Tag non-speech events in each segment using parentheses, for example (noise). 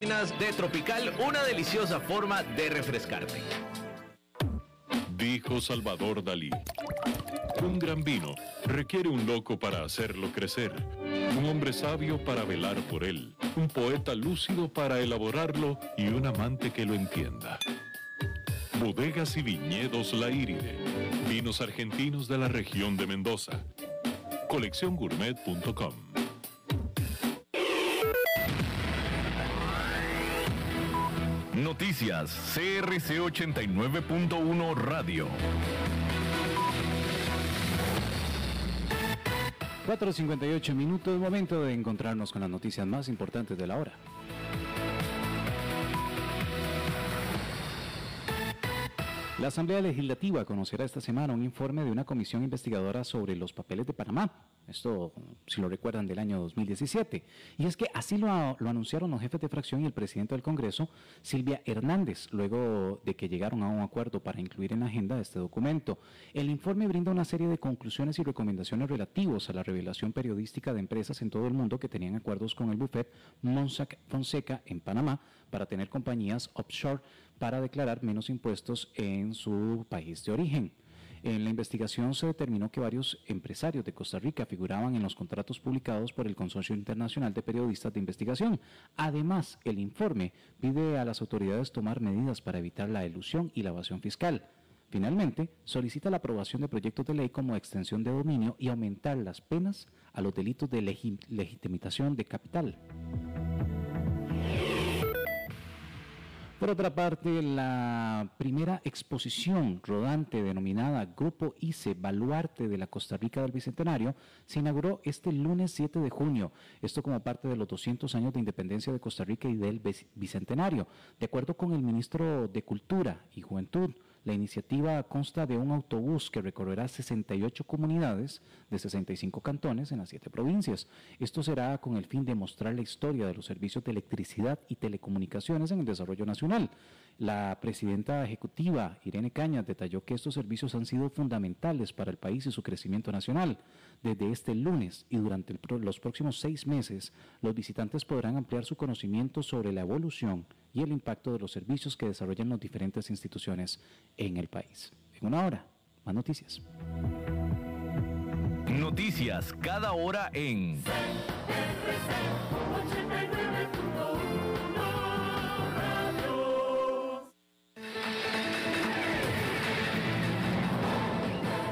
de Tropical, una deliciosa forma de refrescarte. Dijo Salvador Dalí. Un gran vino requiere un loco para hacerlo crecer, un hombre sabio para velar por él, un poeta lúcido para elaborarlo y un amante que lo entienda. Bodegas y viñedos La Iride, vinos argentinos de la región de Mendoza. Colecciongourmet.com Noticias CRC 89.1 Radio. 4.58 minutos, momento de encontrarnos con las noticias más importantes de la hora. La Asamblea Legislativa conocerá esta semana un informe de una comisión investigadora sobre los papeles de Panamá. Esto, si lo recuerdan, del año 2017. Y es que así lo, anunciaron los jefes de fracción y el presidente del Congreso, Silvia Hernández, luego de que llegaron a un acuerdo para incluir en la agenda este documento. El informe brinda una serie de conclusiones y recomendaciones relativos a la revelación periodística de empresas en todo el mundo que tenían acuerdos con el buffet Monsac Fonseca en Panamá para tener compañías offshore para declarar menos impuestos en su país de origen. En la investigación se determinó que varios empresarios de Costa Rica figuraban en los contratos publicados por el Consorcio Internacional de Periodistas de Investigación. Además, el informe pide a las autoridades tomar medidas para evitar la elusión y la evasión fiscal. Finalmente, solicita la aprobación de proyectos de ley como extensión de dominio y aumentar las penas a los delitos de legitimación de capital. Por otra parte, la primera exposición rodante denominada Grupo ICE Baluarte de la Costa Rica del Bicentenario se inauguró este lunes 7 de junio, esto como parte de los 200 años de independencia de Costa Rica y del Bicentenario. De acuerdo con el ministro de Cultura y Juventud, la iniciativa consta de un autobús que recorrerá 68 comunidades de 65 cantones en las siete provincias. Esto será con el fin de mostrar la historia de los servicios de electricidad y telecomunicaciones en el desarrollo nacional. La presidenta ejecutiva, Irene Cañas, detalló que estos servicios han sido fundamentales para el país y su crecimiento nacional. Desde este lunes y durante los próximos seis meses, los visitantes podrán ampliar su conocimiento sobre la evolución y el impacto de los servicios que desarrollan las diferentes instituciones en el país. En una hora, más noticias. Noticias cada hora en...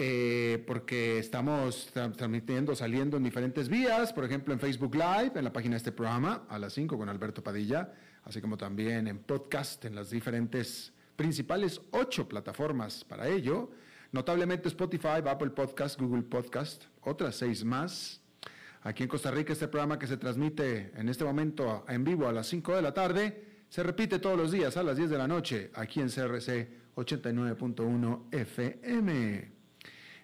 Eh, porque estamos transmitiendo, saliendo en diferentes vías, por ejemplo en Facebook Live, en la página de este programa, a las 5 con Alberto Padilla, así como también en podcast, en las diferentes principales ocho plataformas para ello, notablemente Spotify, Apple Podcast, Google Podcast, otras seis más. Aquí en Costa Rica este programa que se transmite en este momento en vivo a las 5 de la tarde, se repite todos los días a las 10 de la noche aquí en CRC 89.1 FM.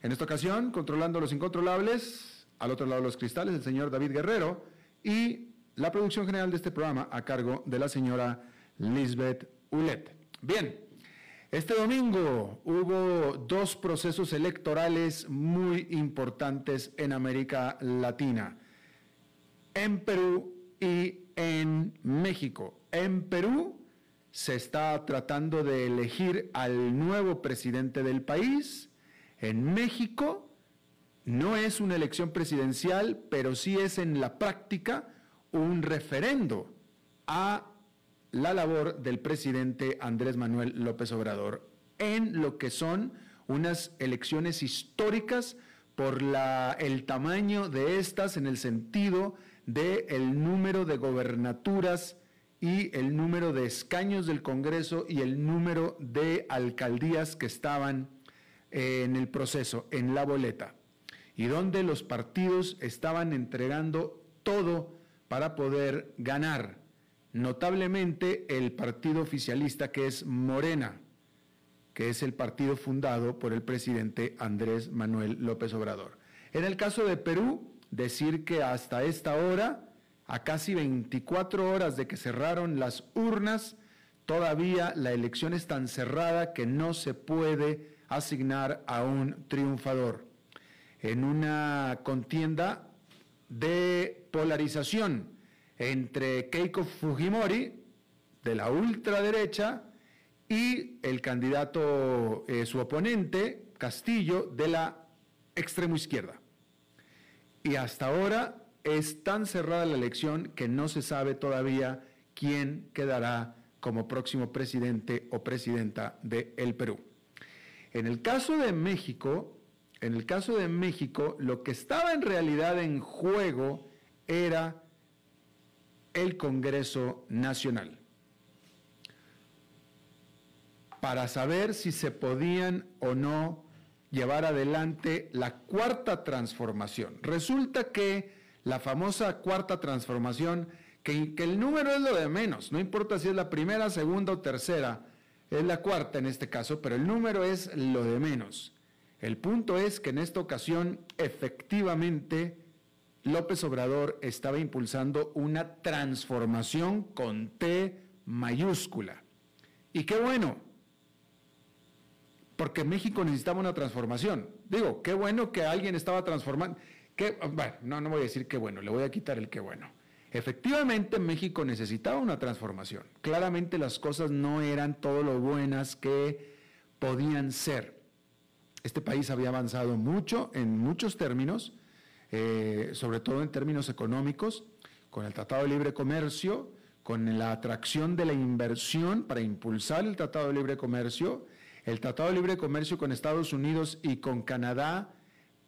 En esta ocasión, controlando los incontrolables, al otro lado de los cristales, el señor David Guerrero y la producción general de este programa a cargo de la señora Lisbeth Ulet. Bien, Este domingo hubo dos procesos electorales muy importantes en América Latina, en Perú y en México. En Perú se está tratando de elegir al nuevo presidente del país. En México no es una elección presidencial, pero sí es en la práctica un referendo a la labor del presidente Andrés Manuel López Obrador en lo que son unas elecciones históricas por el tamaño de estas en el sentido de el número de gobernaturas y el número de escaños del Congreso y el número de alcaldías que estaban en el proceso, en la boleta, y donde los partidos estaban entregando todo para poder ganar notablemente el partido oficialista que es Morena, que es el partido fundado por el presidente Andrés Manuel López Obrador. En el caso de Perú, decir que hasta esta hora, a casi 24 horas de que cerraron las urnas, todavía la elección es tan cerrada que no se puede asignar a un triunfador. En una contienda de polarización, entre Keiko Fujimori, de la ultraderecha, y el candidato, eh, su oponente, Castillo, de la extremo izquierda. Y hasta ahora es tan cerrada la elección que no se sabe todavía quién quedará como próximo presidente o presidenta de el Perú. En el caso de México, en el caso de México, lo que estaba en realidad en juego era el Congreso Nacional para saber si se podían o no llevar adelante la cuarta transformación. Resulta que la famosa cuarta transformación, que, que, el número es lo de menos, no importa si es la primera, segunda o tercera, es la cuarta en este caso, pero el número es lo de menos. El punto es que en esta ocasión efectivamente López Obrador estaba impulsando una transformación con T mayúscula. Y qué bueno, porque México necesitaba una transformación. Digo, qué bueno que alguien estaba transformando. bueno, no, no voy a decir qué bueno, le voy a quitar el qué bueno. Efectivamente, México necesitaba una transformación. Claramente las cosas no eran todo lo buenas que podían ser. Este país había avanzado mucho en muchos términos eh, sobre todo en términos económicos, con el Tratado de Libre Comercio, con la atracción de la inversión para impulsar el Tratado de Libre Comercio, el Tratado de Libre Comercio con Estados Unidos y con Canadá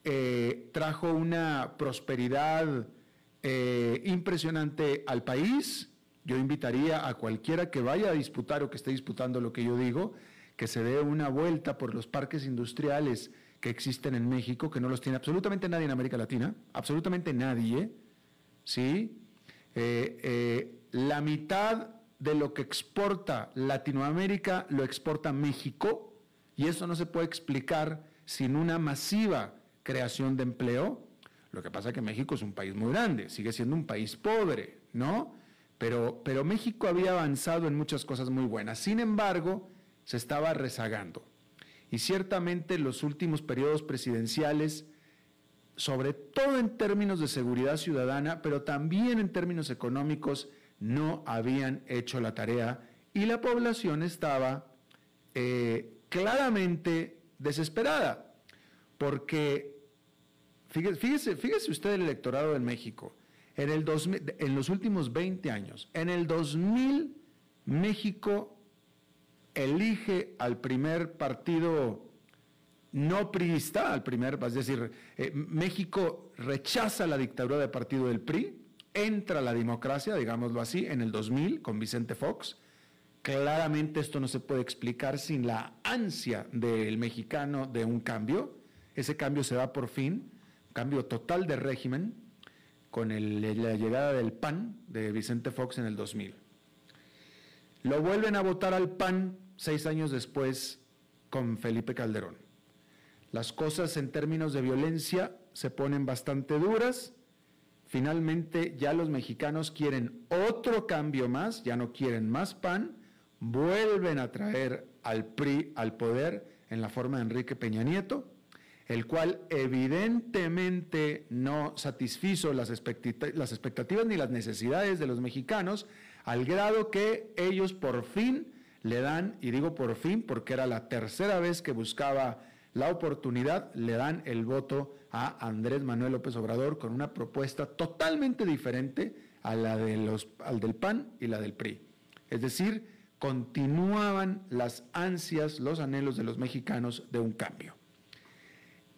eh, trajo una prosperidad eh, impresionante al país. Yo invitaría a cualquiera que vaya a disputar o que esté disputando lo que yo digo, que se dé una vuelta por los parques industriales que existen en México, que no los tiene absolutamente nadie en América Latina, absolutamente nadie, ¿sí? Eh, eh, la mitad de lo que exporta Latinoamérica lo exporta México, y eso no se puede explicar sin una masiva creación de empleo. Lo que pasa es que México es un país muy grande, sigue siendo un país pobre, ¿no? Pero, pero México había avanzado en muchas cosas muy buenas. Sin embargo, se estaba rezagando. Y ciertamente los últimos periodos presidenciales, sobre todo en términos de seguridad ciudadana, pero también en términos económicos, no habían hecho la tarea y la población estaba eh, claramente desesperada, porque fíjese, usted el electorado de México, en, los últimos 20 años, en el 2000 México elige al primer partido no priista, al primer, es decir, eh, México rechaza la dictadura del partido del PRI, entra la democracia, digámoslo así, en el 2000 con Vicente Fox. Claramente esto no se puede explicar sin la ansia del mexicano de un cambio. Ese cambio se da por fin, cambio total de régimen, con la llegada del PAN de Vicente Fox en el 2000. Lo vuelven a votar al PAN seis años después con Felipe Calderón. Las cosas en términos de violencia se ponen bastante duras. Finalmente ya los mexicanos quieren otro cambio más, ya no quieren más pan, vuelven a traer al PRI al poder en la forma de Enrique Peña Nieto, el cual evidentemente no satisfizo las, expectativas ni las necesidades de los mexicanos, al grado que ellos por fin le dan, y digo por fin porque era la tercera vez que buscaba la oportunidad, le dan el voto a Andrés Manuel López Obrador con una propuesta totalmente diferente a la de los, al del PAN y la del PRI. Es decir, continuaban las ansias, los anhelos de los mexicanos de un cambio.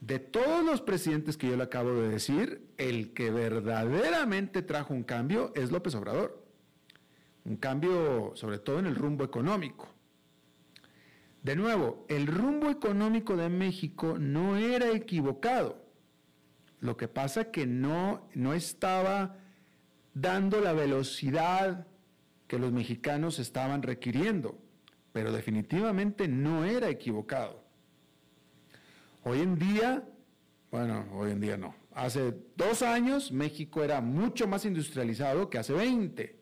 De todos los presidentes que yo le acabo de decir, el que verdaderamente trajo un cambio es López Obrador. Un cambio sobre todo en el rumbo económico. De nuevo, el rumbo económico de México no era equivocado. Lo que pasa que no, no estaba dando la velocidad que los mexicanos estaban requiriendo, pero definitivamente no era equivocado. Hoy en día, bueno, hoy en día no, hace dos años México era mucho más industrializado que hace 20,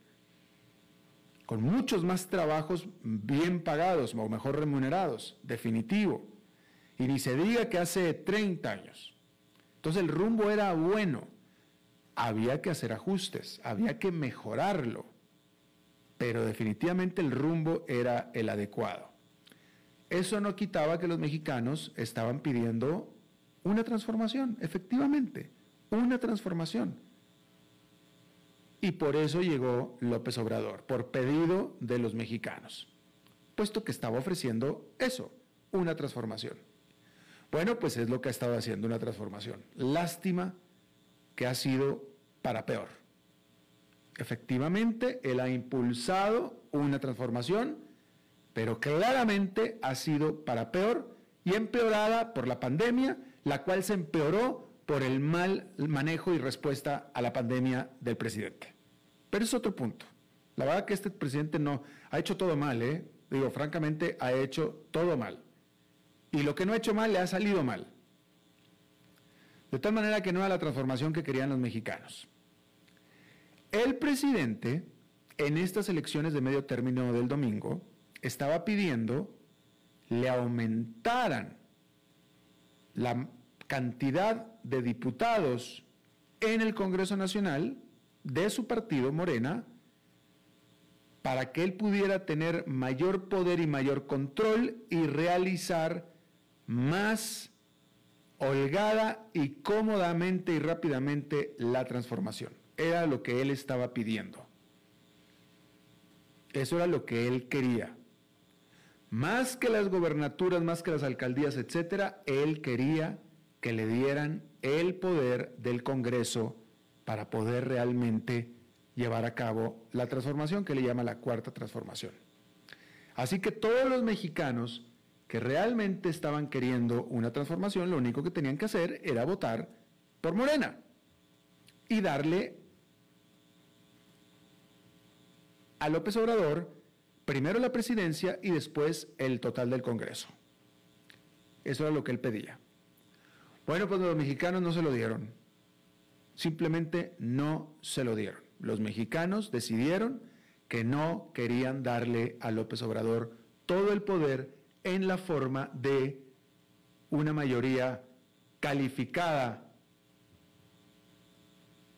con muchos más trabajos bien pagados o mejor remunerados, definitivo. Y ni se diga que hace 30 años. Entonces el rumbo era bueno, había que hacer ajustes, había que mejorarlo, pero definitivamente el rumbo era el adecuado. Eso no quitaba que los mexicanos estaban pidiendo una transformación, efectivamente, una transformación. Y por eso llegó López Obrador, por pedido de los mexicanos, puesto que estaba ofreciendo eso, una transformación. Bueno, pues es lo que ha estado haciendo una transformación. Lástima que ha sido para peor. Efectivamente, él ha impulsado una transformación pero claramente ha sido para peor y empeorada por la pandemia, la cual se empeoró por el mal manejo y respuesta a la pandemia del presidente. Pero es otro punto. La verdad que este presidente no ha hecho todo mal, ¿eh? Digo, francamente, ha hecho todo mal. Y lo que no ha hecho mal le ha salido mal. De tal manera que no era la transformación que querían los mexicanos. El presidente, en estas elecciones de medio término del domingo, estaba pidiendo le aumentaran la cantidad de diputados en el Congreso Nacional de su partido, Morena, para que él pudiera tener mayor poder y mayor control y realizar más holgada y cómodamente y rápidamente la transformación. Era lo que él estaba pidiendo. Eso era lo que él quería más que las gobernaturas, más que las alcaldías, etcétera, él quería que le dieran el poder del Congreso para poder realmente llevar a cabo la transformación que le llama la cuarta transformación. Así que todos los mexicanos que realmente estaban queriendo una transformación, lo único que tenían que hacer era votar por Morena y darle a López Obrador primero la presidencia y después el total del Congreso. Eso era lo que él pedía. Bueno, pues los mexicanos no se lo dieron. Simplemente no se lo dieron. Los mexicanos decidieron que no querían darle a López Obrador todo el poder en la forma de una mayoría calificada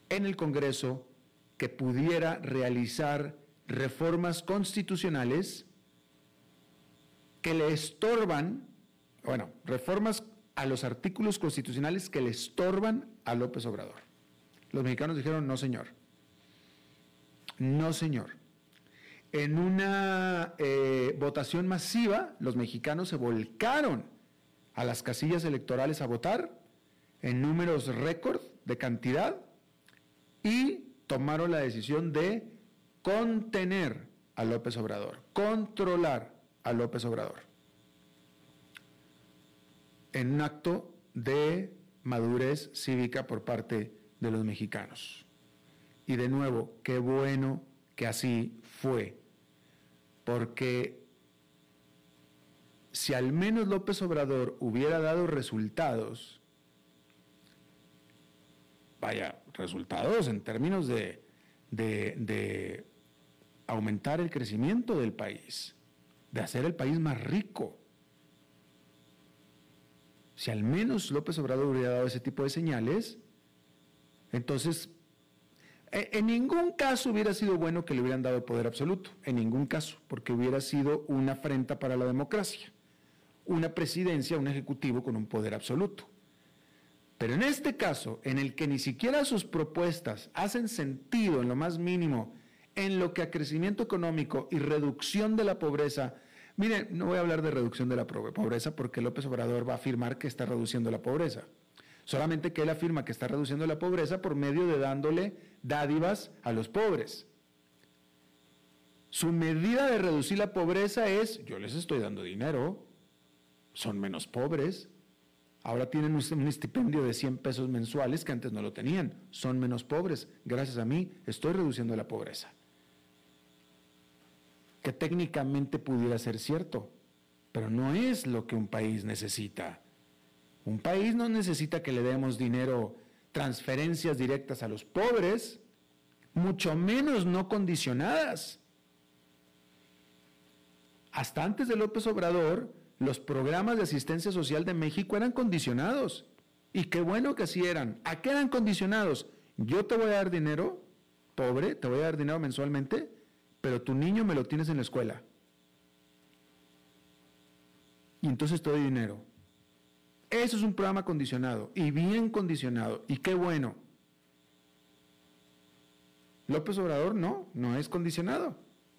en el Congreso que pudiera realizar reformas constitucionales que le estorban, bueno, reformas a los artículos constitucionales que le estorban a López Obrador. Los mexicanos dijeron, no señor, no señor. En una eh, votación masiva, los mexicanos se volcaron a las casillas electorales a votar en números récord de cantidad y tomaron la decisión de contener a López Obrador, controlar a López Obrador, en un acto de madurez cívica por parte de los mexicanos. Y de nuevo, qué bueno que así fue, porque si al menos López Obrador hubiera dado resultados, vaya, resultados en términos de, de, aumentar el crecimiento del país, de hacer el país más rico. Si al menos López Obrador hubiera dado ese tipo de señales, entonces e, en ningún caso hubiera sido bueno que le hubieran dado poder absoluto, en ningún caso, porque hubiera sido una afrenta para la democracia, una presidencia, un ejecutivo con un poder absoluto. Pero en este caso, en el que ni siquiera sus propuestas hacen sentido en lo más mínimo en lo que a crecimiento económico y reducción de la pobreza, miren, no voy a hablar de reducción de la pobreza porque López Obrador va a afirmar que está reduciendo la pobreza. Solamente que él afirma que está reduciendo la pobreza por medio de dándole dádivas a los pobres. Su medida de reducir la pobreza es, yo les estoy dando dinero, son menos pobres, Ahora tienen un estipendio de 100 pesos mensuales que antes no lo tenían. Son menos pobres. Gracias a mí estoy reduciendo la pobreza. Que técnicamente pudiera ser cierto, pero no es lo que un país necesita. Un país no necesita que le demos dinero, transferencias directas a los pobres, mucho menos no condicionadas. Hasta antes de López Obrador, los programas de asistencia social de México eran condicionados. Y qué bueno que así eran. ¿A qué eran condicionados? Yo te voy a dar dinero, pobre, te voy a dar dinero mensualmente, pero tu niño me lo tienes en la escuela. Y entonces te doy dinero. Eso es un programa condicionado y bien condicionado. Y qué bueno. López Obrador no, no es condicionado.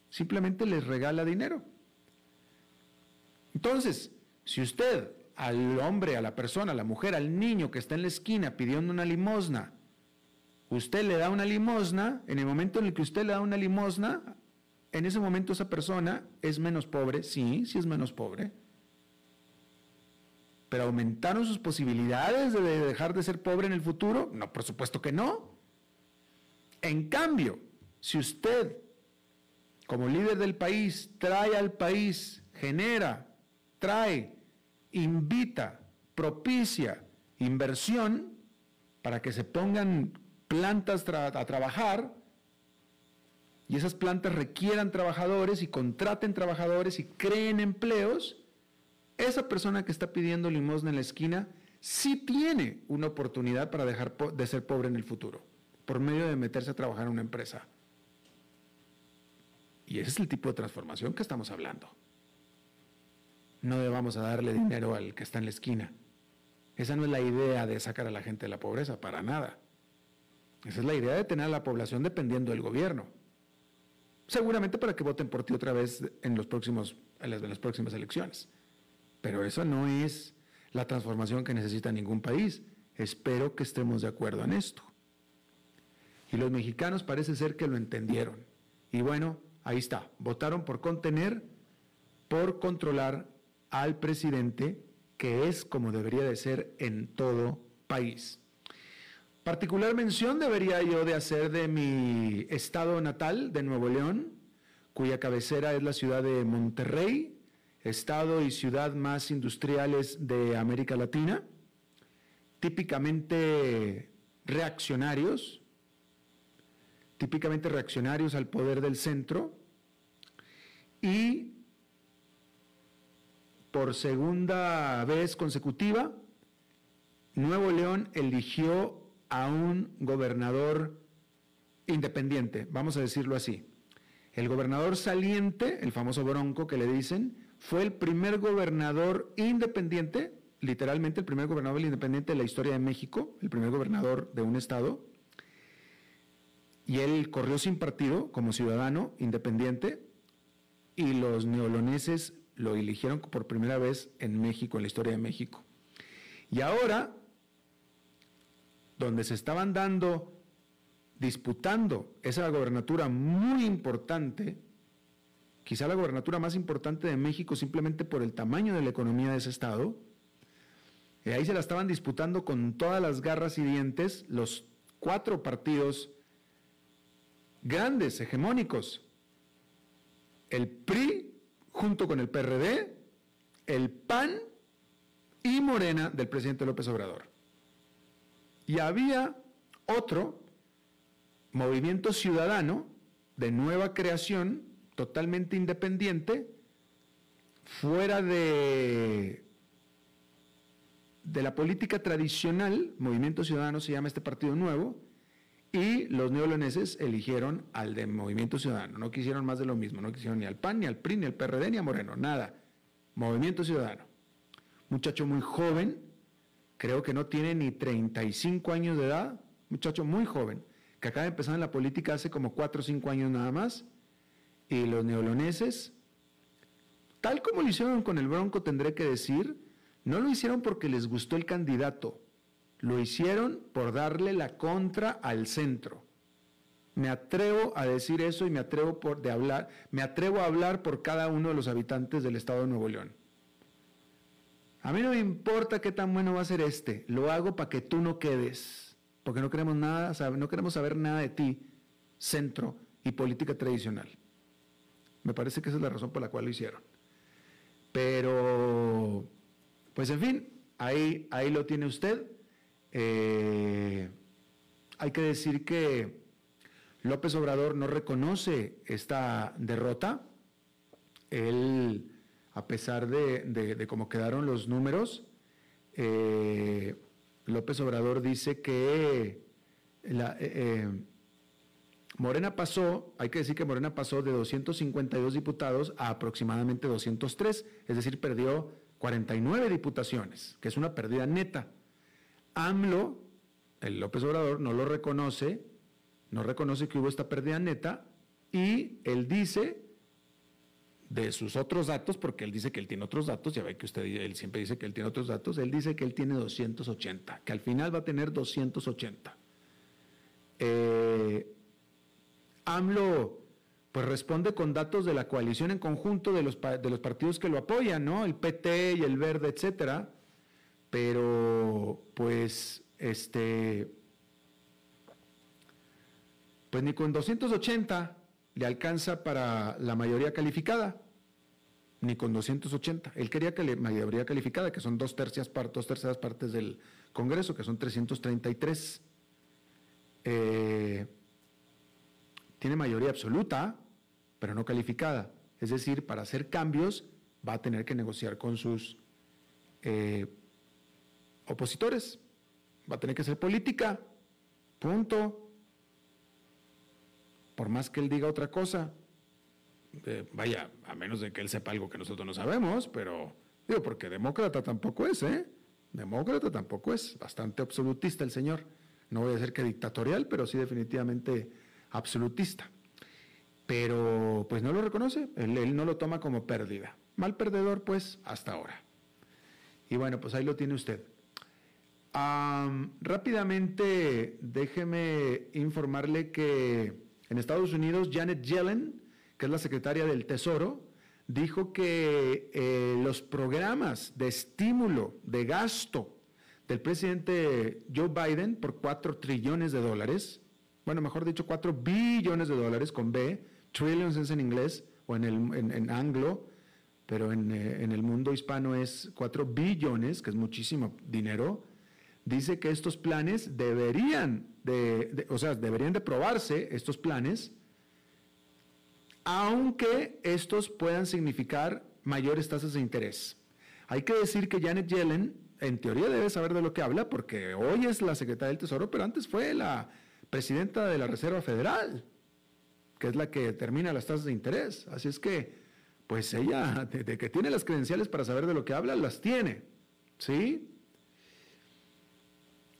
Simplemente les regala dinero. Entonces, si usted al hombre, a la persona, a la mujer, al niño que está en la esquina pidiendo una limosna, usted le da una limosna, en el momento en el que usted le da una limosna, en ese momento esa persona es menos pobre, sí, sí es menos pobre, pero aumentaron sus posibilidades de dejar de ser pobre en el futuro? No, por supuesto que no. En cambio, si usted, como líder del país, trae al país, genera trae, invita, propicia inversión para que se pongan plantas a trabajar y esas plantas requieran trabajadores y contraten trabajadores y creen empleos, esa persona que está pidiendo limosna en la esquina sí tiene una oportunidad para dejar de ser pobre en el futuro, por medio de meterse a trabajar en una empresa. Y ese es el tipo de transformación que estamos hablando no debamos a darle dinero al que está en la esquina. Esa no es la idea de sacar a la gente de la pobreza, para nada. Esa es la idea de tener a la población dependiendo del gobierno. Seguramente para que voten por ti otra vez en, los próximos, en las próximas elecciones. Pero eso no es la transformación que necesita ningún país. Espero que estemos de acuerdo en esto. Y los mexicanos parece ser que lo entendieron. Y bueno, ahí está. Votaron por contener, por controlar al presidente, que es como debería de ser en todo país. Particular mención debería yo de hacer de mi estado natal, de Nuevo León, cuya cabecera es la ciudad de Monterrey, estado y ciudad más industriales de América Latina, típicamente reaccionarios, típicamente reaccionarios al poder del centro, y por segunda vez consecutiva, Nuevo León eligió a un gobernador independiente, vamos a decirlo así. El gobernador saliente, el famoso Bronco que le dicen, fue el primer gobernador independiente, literalmente el primer gobernador independiente de la historia de México, el primer gobernador de un estado. Y él corrió sin partido como ciudadano independiente y los neoloneses lo eligieron por primera vez en México, en la historia de México. Y ahora, donde se estaban dando, disputando esa gobernatura muy importante, quizá la gobernatura más importante de México simplemente por el tamaño de la economía de ese estado, y ahí se la estaban disputando con todas las garras y dientes los cuatro partidos grandes, hegemónicos. El PRI, junto con el PRD, el PAN y Morena del presidente López Obrador. Y había otro movimiento ciudadano de nueva creación, totalmente independiente, fuera de, de la política tradicional, Movimiento Ciudadano se llama este partido nuevo, y los neoloneses eligieron al de Movimiento Ciudadano. No quisieron más de lo mismo, no quisieron ni al PAN, ni al PRI, ni al PRD, ni a Moreno, nada. Movimiento Ciudadano. Muchacho muy joven, creo que no tiene ni 35 años de edad, muchacho muy joven, que acaba de empezar en la política hace como 4 o 5 años nada más, y los neoloneses, tal como lo hicieron con el Bronco, tendré que decir, no lo hicieron porque les gustó el candidato, lo hicieron por darle la contra al centro. Me atrevo a decir eso y me atrevo por de hablar, me atrevo a hablar por cada uno de los habitantes del estado de Nuevo León. A mí no me importa qué tan bueno va a ser este, lo hago para que tú no quedes, porque no queremos nada, no queremos saber nada de ti, centro y política tradicional. Me parece que esa es la razón por la cual lo hicieron. Pero, pues en fin, ahí, ahí lo tiene usted. Eh, hay que decir que López Obrador no reconoce esta derrota. Él, a pesar de, cómo quedaron los números, eh, López Obrador dice que eh, Morena pasó, hay que decir que Morena pasó de 252 diputados a aproximadamente 203, es decir, perdió 49 diputaciones, que es una pérdida neta. AMLO, el López Obrador, no lo reconoce, no reconoce que hubo esta pérdida neta y él dice de sus otros datos, porque él dice que él tiene otros datos, ya ve que usted él siempre dice que él tiene otros datos, él dice que él tiene 280, que al final va a tener 280. Eh, AMLO pues responde con datos de la coalición en conjunto de los, de los partidos que lo apoyan, ¿no? El PT y el Verde, etcétera pero pues este pues ni con 280 le alcanza para la mayoría calificada, ni con 280. Él quería que la mayoría calificada, que son dos dos terceras partes del Congreso, que son 333. Eh, tiene mayoría absoluta, pero no calificada. Es decir, para hacer cambios va a tener que negociar con sus eh, opositores. Va a tener que ser política. Punto. Por más que él diga otra cosa. Eh, vaya, a menos de que él sepa algo que nosotros no sabemos, pero digo, porque demócrata tampoco es, ¿eh? Demócrata tampoco es, bastante absolutista el señor. No voy a decir que dictatorial, pero sí definitivamente absolutista. Pero pues no lo reconoce, él, él no lo toma como pérdida. Mal perdedor, pues, hasta ahora. Y bueno, pues ahí lo tiene usted rápidamente, déjeme informarle que en Estados Unidos Janet Yellen, que es la secretaria del Tesoro, dijo que eh, los programas de estímulo de gasto del presidente Joe Biden por 4 trillones de dólares, bueno, mejor dicho, 4 billones de dólares con B, trillions es en inglés o en, el, en, anglo, pero en, eh, en, el mundo hispano es 4 billones, que es muchísimo dinero, dice que estos planes deberían de, o sea, deberían de probarse estos planes, aunque estos puedan significar mayores tasas de interés. Hay que decir que Janet Yellen, en teoría, debe saber de lo que habla, porque hoy es la secretaria del Tesoro, pero antes fue la presidenta de la Reserva Federal, que es la que determina las tasas de interés. Así es que, pues ella, (laughs) de que tiene las credenciales para saber de lo que habla, las tiene. ¿Sí?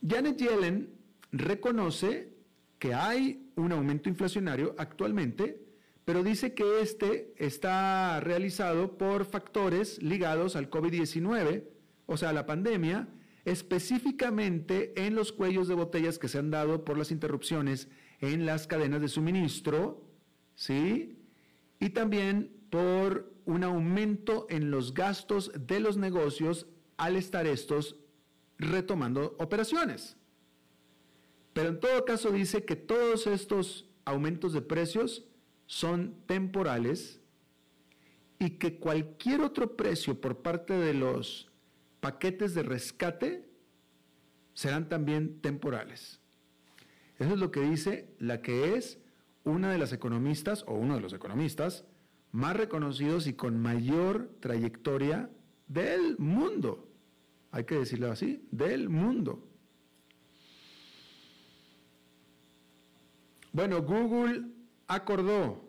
Janet Yellen reconoce que hay un aumento inflacionario actualmente, pero dice que este está realizado por factores ligados al COVID-19, o sea, a la pandemia, específicamente en los cuellos de botellas que se han dado por las interrupciones en las cadenas de suministro, ¿sí? Y también por un aumento en los gastos de los negocios al estar estos retomando operaciones. Pero en todo caso dice que todos estos aumentos de precios son temporales y que cualquier otro precio por parte de los paquetes de rescate serán también temporales. Eso es lo que dice la que es una de las economistas o uno de los economistas más reconocidos y con mayor trayectoria del mundo. Hay que decirlo así, del mundo. Bueno, Google acordó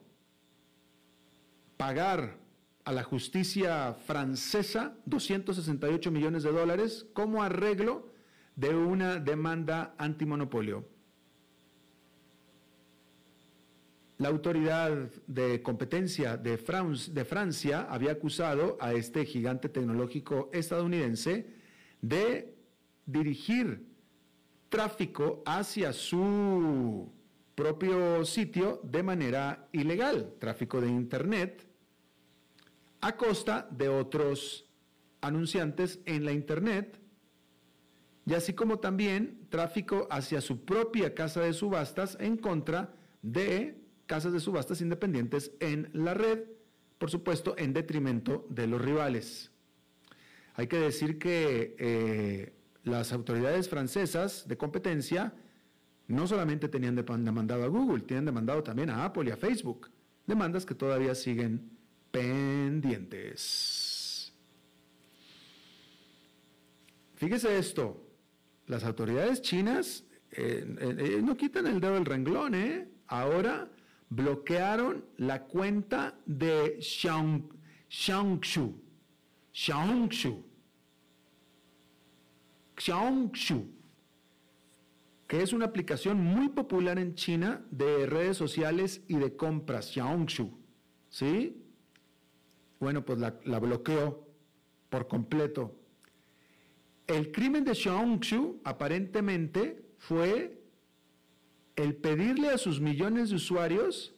pagar a la justicia francesa 268 millones de dólares como arreglo de una demanda antimonopolio. La autoridad de competencia de, Francia había acusado a este gigante tecnológico estadounidense de dirigir tráfico hacia su propio sitio de manera ilegal, tráfico de Internet, a costa de otros anunciantes en la Internet, y así como también tráfico hacia su propia casa de subastas en contra de casas de subastas independientes en la red, por supuesto, en detrimento de los rivales. Hay que decir que eh, las autoridades francesas de competencia no solamente tenían demandado a Google, tienen demandado también a Apple y a Facebook. Demandas que todavía siguen pendientes. Fíjese esto, las autoridades chinas eh, eh, no quitan el dedo del renglón, ¿eh? Ahora bloquearon la cuenta de Xiangshu. Xiangshu. Xiangshu. Que es una aplicación muy popular en China de redes sociales y de compras. Xiangshu. ¿Sí? Bueno, pues la, bloqueó por completo. El crimen de Xiangshu aparentemente fue el pedirle a sus millones de usuarios,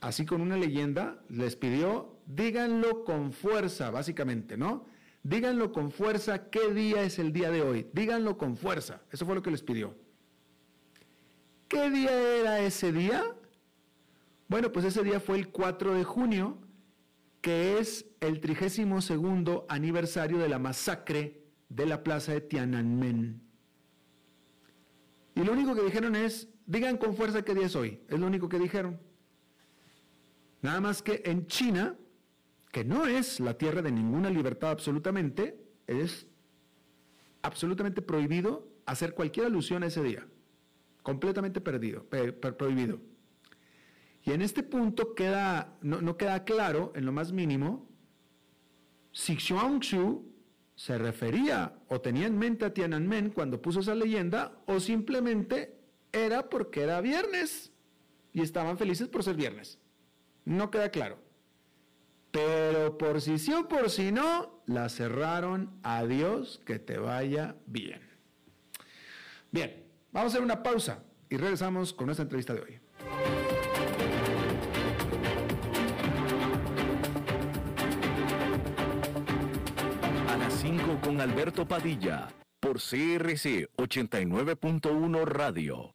así con una leyenda, les pidió, díganlo con fuerza, básicamente, ¿no? Díganlo con fuerza qué día es el día de hoy. Díganlo con fuerza. Eso fue lo que les pidió. ¿Qué día era ese día? Bueno, pues ese día fue el 4 de junio, que es el 32 aniversario de la masacre de la plaza de Tiananmen. Y lo único que dijeron es, digan con fuerza qué día es hoy. Es lo único que dijeron. Nada más que en China, que no es la tierra de ninguna libertad absolutamente, es absolutamente prohibido hacer cualquier alusión a ese día. Completamente perdido, prohibido. Y en este punto queda, no, queda claro, en lo más mínimo, si Xuanzhu se refería o tenía en mente a Tiananmen cuando puso esa leyenda o simplemente era porque era viernes y estaban felices por ser viernes. No queda claro. Pero por si sí o por si no, la cerraron. Adiós, que te vaya bien. Bien, vamos a hacer una pausa y regresamos con nuestra entrevista de hoy. con Alberto Padilla por CRC 89.1 Radio.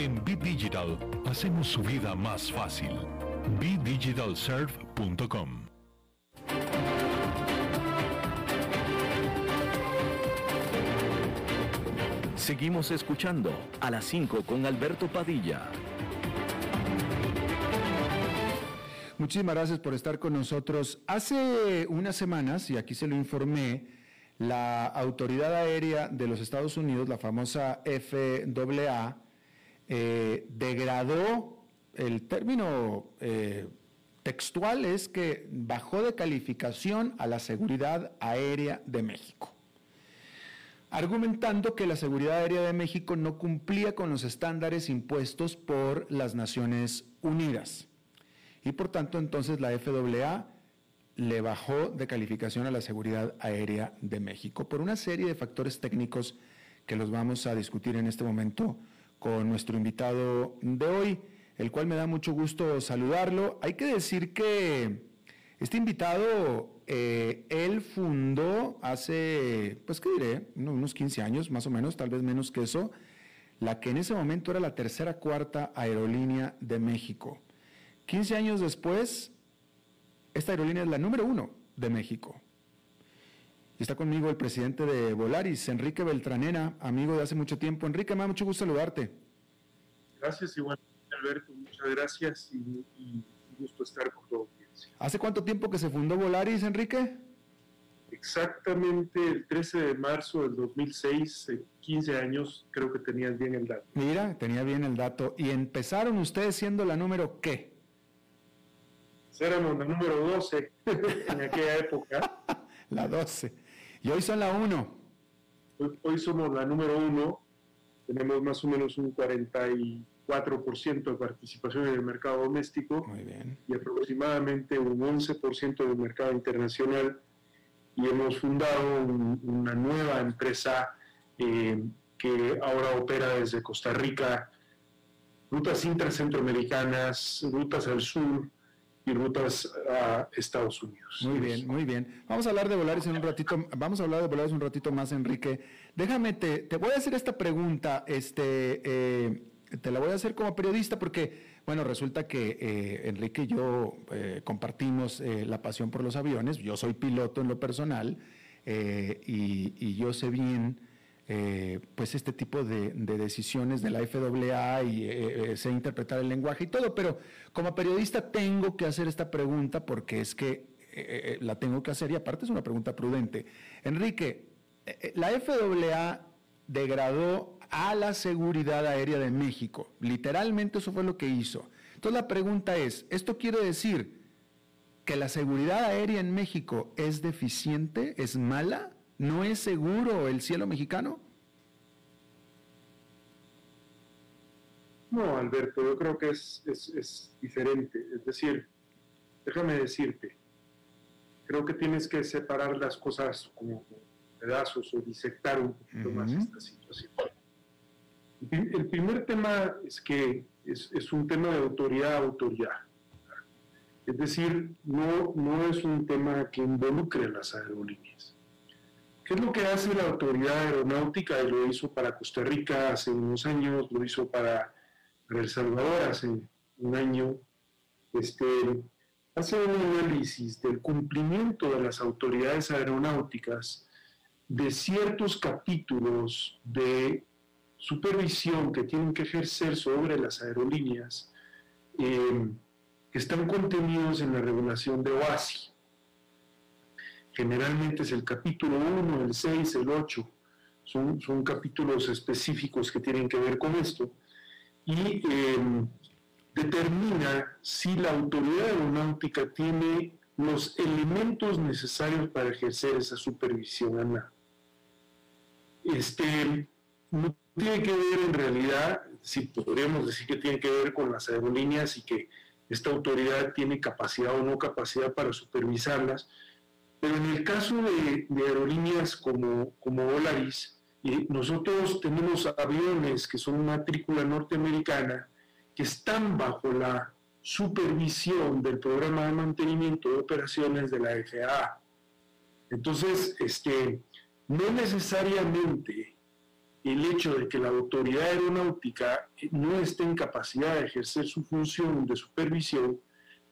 En BitDigital hacemos su vida más fácil. BDigitalServe.com Seguimos escuchando a las 5 con Alberto Padilla. Muchísimas gracias por estar con nosotros. Hace unas semanas, y aquí se lo informé, la Autoridad Aérea de los Estados Unidos, la famosa FAA, eh, degradó, el término eh, textual es que bajó de calificación a la seguridad aérea de México. argumentando que la seguridad aérea de México no cumplía con los estándares impuestos por las Naciones Unidas. Y por tanto, entonces la FAA le bajó de calificación a la seguridad aérea de México por una serie de factores técnicos que los vamos a discutir en este momento con nuestro invitado de hoy, el cual me da mucho gusto saludarlo. Hay que decir que este invitado, eh, él fundó hace, pues qué diré, unos 15 años más o menos, tal vez menos que eso, la que en ese momento era la tercera cuarta aerolínea de México. 15 años después, esta aerolínea es la número uno de México. Está conmigo el presidente de Volaris, Enrique Beltranena, amigo de hace mucho tiempo. Enrique, me da mucho gusto saludarte. Gracias, igual, Alberto, muchas gracias y, y gusto estar con todos. ¿Hace cuánto tiempo que se fundó Volaris, Enrique? Exactamente el 13 de marzo del 2006, 15 años, creo que tenías bien el dato. Mira, tenía bien el dato. ¿Y empezaron ustedes siendo la número qué? Éramos la número 12 (laughs) en aquella época. (laughs) la 12. Y hoy son la 1. Hoy, somos la número 1. Tenemos más o menos un 44% de participación en el mercado doméstico. Muy bien. Y aproximadamente un 11% del mercado internacional. Y hemos fundado una nueva empresa eh, que ahora opera desde Costa Rica, rutas intracentroamericanas, rutas al sur, rutas a Estados Unidos. Muy bien, muy bien. Vamos a hablar de Volaris en un ratito, vamos a hablar de Volaris un ratito más, Enrique. Déjame, te, te voy a hacer esta pregunta, este, eh, te la voy a hacer como periodista porque, bueno, resulta que eh, Enrique y yo eh, compartimos la pasión por los aviones, yo soy piloto en lo personal y yo sé bien eh, pues este tipo de, decisiones de la FAA y eh, eh, sé interpretar el lenguaje y todo, pero como periodista tengo que hacer esta pregunta porque es que la tengo que hacer y aparte es una pregunta prudente. Enrique, la FAA degradó a la seguridad aérea de México, literalmente eso fue lo que hizo. Entonces la pregunta es, ¿esto quiere decir que la seguridad aérea en México es deficiente, es mala? ¿No es seguro el cielo mexicano? No, Alberto, yo creo que es, es, diferente. Es decir, déjame decirte, creo que tienes que separar las cosas como pedazos o disectar un poquito más esta situación. El primer tema es que es, es un tema de autoridad a autoridad. Es decir, no, no es un tema que involucre a las aerolíneas. ¿Qué es lo que hace la autoridad aeronáutica? Y lo hizo para Costa Rica hace unos años, lo hizo para, El Salvador hace un año. Este, hace un análisis del cumplimiento de las autoridades aeronáuticas de ciertos capítulos de supervisión que tienen que ejercer sobre las aerolíneas eh, que están contenidos en la regulación de OASI generalmente es el capítulo 1, el 6, el 8, son, capítulos específicos que tienen que ver con esto, y em, determina si la autoridad aeronáutica tiene los elementos necesarios para ejercer esa supervisión ANA. Este, no tiene que ver en realidad, si podríamos decir que tiene que ver con las aerolíneas y que esta autoridad tiene capacidad o no capacidad para supervisarlas, pero en el caso de, aerolíneas como, como Volaris, eh, nosotros tenemos aviones que son matrícula norteamericana que están bajo la supervisión del programa de mantenimiento de operaciones de la FAA. Entonces, este, no necesariamente el hecho de que la autoridad aeronáutica no esté en capacidad de ejercer su función de supervisión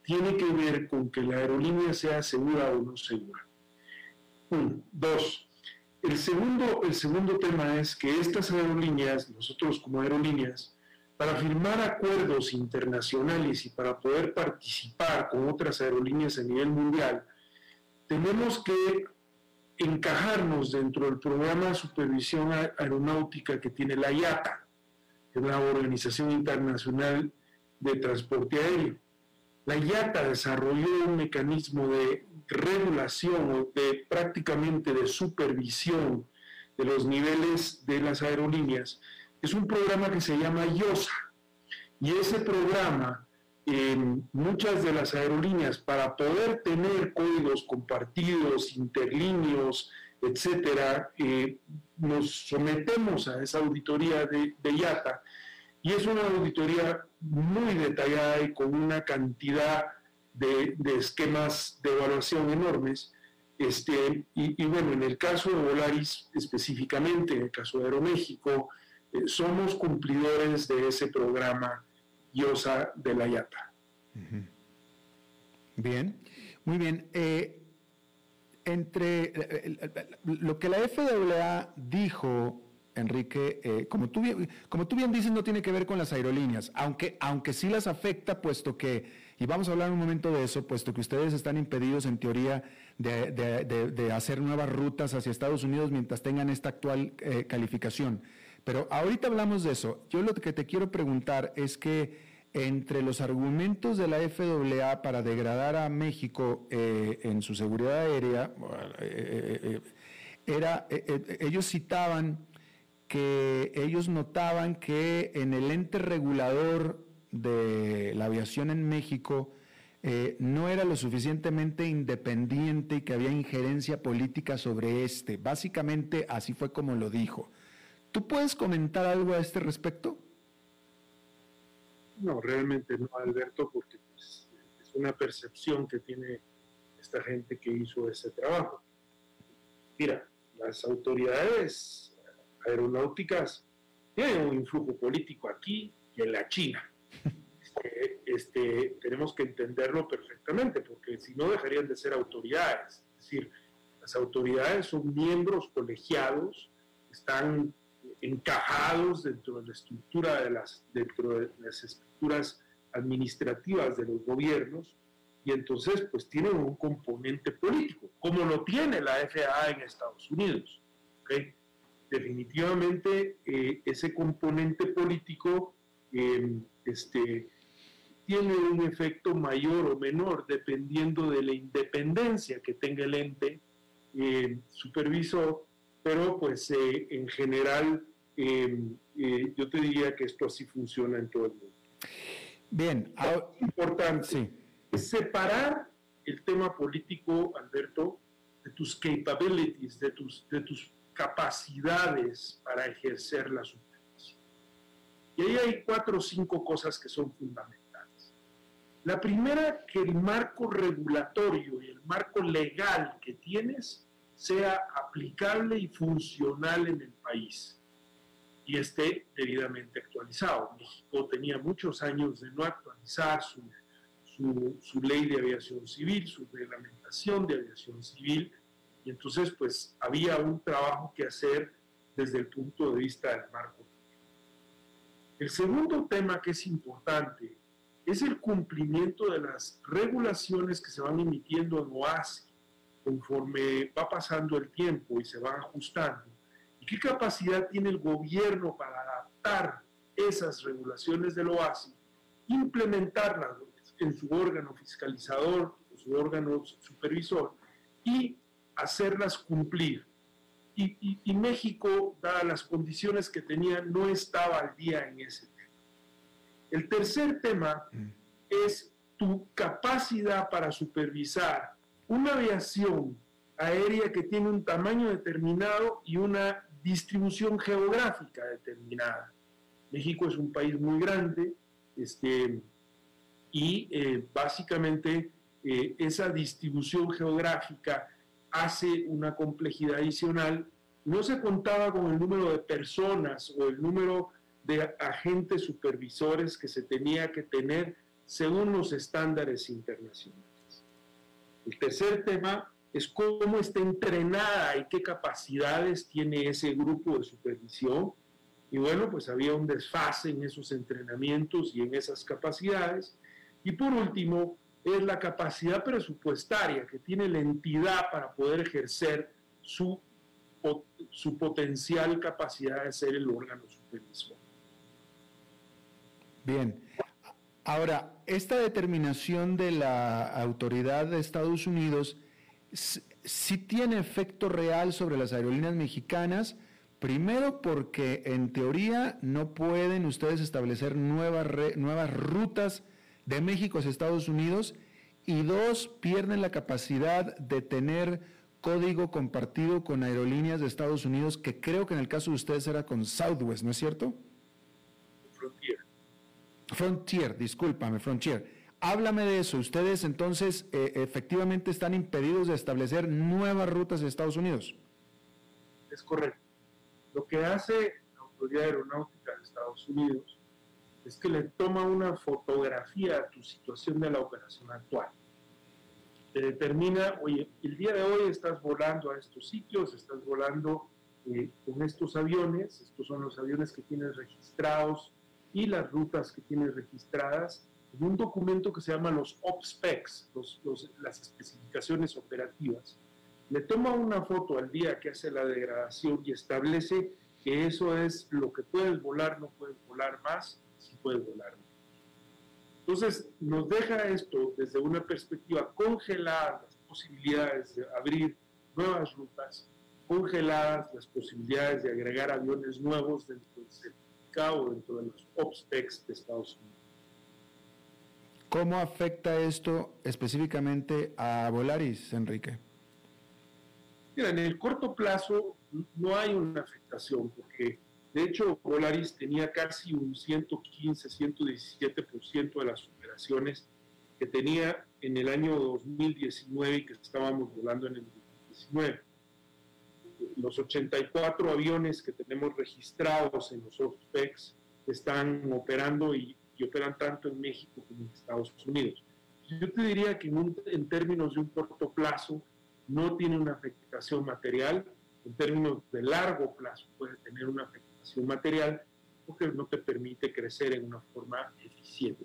tiene que ver con que la aerolínea sea segura o no segura. Uno. Dos. El segundo, el segundo tema es que estas aerolíneas, nosotros como aerolíneas, para firmar acuerdos internacionales y para poder participar con otras aerolíneas a nivel mundial, tenemos que encajarnos dentro del programa de supervisión aeronáutica que tiene la IATA, la Organización Internacional de Transporte Aéreo. La IATA desarrolló un mecanismo de regulación o de prácticamente de supervisión de los niveles de las aerolíneas, es un programa que se llama IOSA. Y ese programa, en muchas de las aerolíneas, para poder tener códigos compartidos, interlíneos, etcétera, eh, nos sometemos a esa auditoría de, de IATA. Y es una auditoría muy detallada y con una cantidad de, esquemas de evaluación enormes. Este, y, bueno, en el caso de Volaris específicamente, en el caso de Aeroméxico, eh, somos cumplidores de ese programa IOSA de la IATA. Bien, muy bien. Eh, entre eh, lo que la FAA dijo Enrique, eh, como, tú bien, como dices, no tiene que ver con las aerolíneas, aunque, aunque sí las afecta, puesto que, y vamos a hablar un momento de eso, puesto que ustedes están impedidos en teoría de, hacer nuevas rutas hacia Estados Unidos mientras tengan esta actual eh, calificación. Pero ahorita hablamos de eso. Yo lo que te quiero preguntar es que entre los argumentos de la FAA para degradar a México eh, en su seguridad aérea, era, ellos citaban que ellos notaban que en el ente regulador de la aviación en México eh, no era lo suficientemente independiente y que había injerencia política sobre este. Básicamente así fue como lo dijo. ¿Tú puedes comentar algo a este respecto? No, realmente no, Alberto, porque pues, es una percepción que tiene esta gente que hizo ese trabajo. Mira, las autoridades aeronáuticas tienen un influjo político aquí y en la China. Este, este, tenemos que entenderlo perfectamente, porque si no dejarían de ser autoridades. Es decir, las autoridades son miembros colegiados, están encajados dentro de la estructura de las, dentro de las estructuras administrativas de los gobiernos, y entonces pues tienen un componente político, como lo tiene la FAA en Estados Unidos. ¿okay? Definitivamente eh, ese componente político eh, este, tiene un efecto mayor o menor dependiendo de la independencia que tenga el ente eh, supervisor, pero pues en general yo te diría que esto así funciona en todo el mundo. Bien, ahora, importante es separar el tema político, Alberto, de tus capabilities, de tus, de tus capacidades para ejercer la supervisión. Y ahí hay cuatro o cinco cosas que son fundamentales. La primera, que el marco regulatorio y el marco legal que tienes sea aplicable y funcional en el país y esté debidamente actualizado. México tenía muchos años de no actualizar su, su ley de aviación civil, su reglamentación de aviación civil, y entonces, pues había un trabajo que hacer desde el punto de vista del marco. El segundo tema que es importante es el cumplimiento de las regulaciones que se van emitiendo en OASI conforme va pasando el tiempo y se van ajustando. ¿Y qué capacidad tiene el gobierno para adaptar esas regulaciones del OASI, implementarlas en su órgano fiscalizador, en su órgano supervisor y hacerlas cumplir. Y, México, dadas las condiciones que tenía, no estaba al día en ese tema. El tercer tema mm. es tu capacidad para supervisar una aviación aérea que tiene un tamaño determinado y una distribución geográfica determinada. México es un país muy grande este, y eh, básicamente eh, esa distribución geográfica hace una complejidad adicional. No se contaba con el número de personas o el número de agentes supervisores que se tenía que tener según los estándares internacionales. El tercer tema es cómo está entrenada y qué capacidades tiene ese grupo de supervisión. Y bueno, pues había un desfase en esos entrenamientos y en esas capacidades. Y por último, es la capacidad presupuestaria que tiene la entidad para poder ejercer su, su potencial capacidad de ser el órgano supervisor. Bien. Ahora, esta determinación de la autoridad de Estados Unidos sí tiene efecto real sobre las aerolíneas mexicanas Primero porque en teoría no pueden ustedes establecer nuevas, nuevas rutas de México hacia Estados Unidos y dos, pierden la capacidad de tener código compartido con aerolíneas de Estados Unidos, que creo que en el caso de ustedes era con Southwest, ¿no es cierto? Frontier. Frontier, discúlpame, Frontier. Háblame de eso. Ustedes entonces eh, efectivamente están impedidos de establecer nuevas rutas de Estados Unidos. Es correcto. Lo que hace la Autoridad Aeronáutica de Estados Unidos es que le toma una fotografía a tu situación de la operación actual. Te determina, oye, el día de hoy estás volando a estos sitios, estás volando eh, con estos aviones, estos son los aviones que tienes registrados y las rutas que tienes registradas en un documento que se llama los OPSPECs, las especificaciones operativas. Le toma una foto al día que hace la degradación y establece que eso es lo que puedes volar, no puedes volar más, si puedes volar Entonces, nos deja esto desde una perspectiva congelada, las posibilidades de abrir nuevas rutas, congeladas las posibilidades de agregar aviones nuevos dentro del certificado, dentro de los OPSPECs de Estados Unidos. ¿Cómo afecta esto específicamente a Volaris, Enrique? Mira, en el corto plazo no hay una afectación, porque de hecho Volaris tenía casi un 115, 117% de las operaciones que tenía en el año 2019 y que estábamos volando en el 2019. Los 84 aviones que tenemos registrados en los OPEX están operando y y operan tanto en México como en Estados Unidos. Yo te diría que en, términos de un corto plazo no tiene una afectación material, en términos de largo plazo puede tener una afectación material porque no te permite crecer en una forma eficiente.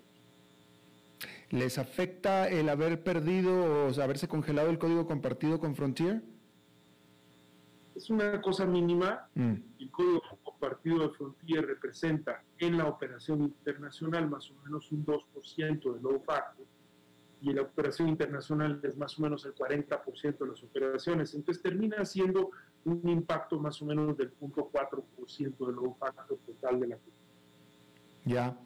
¿Les afecta el haber perdido o haberse congelado el código compartido con Frontier? Es una cosa mínima. Mm. El código compartido de Frontier representa en la operación internacional más o menos un 2% de low factor y la operación internacional es más o menos el 40% de las operaciones. Entonces termina siendo un impacto más o menos del 0.4% de low factor total de la Ya.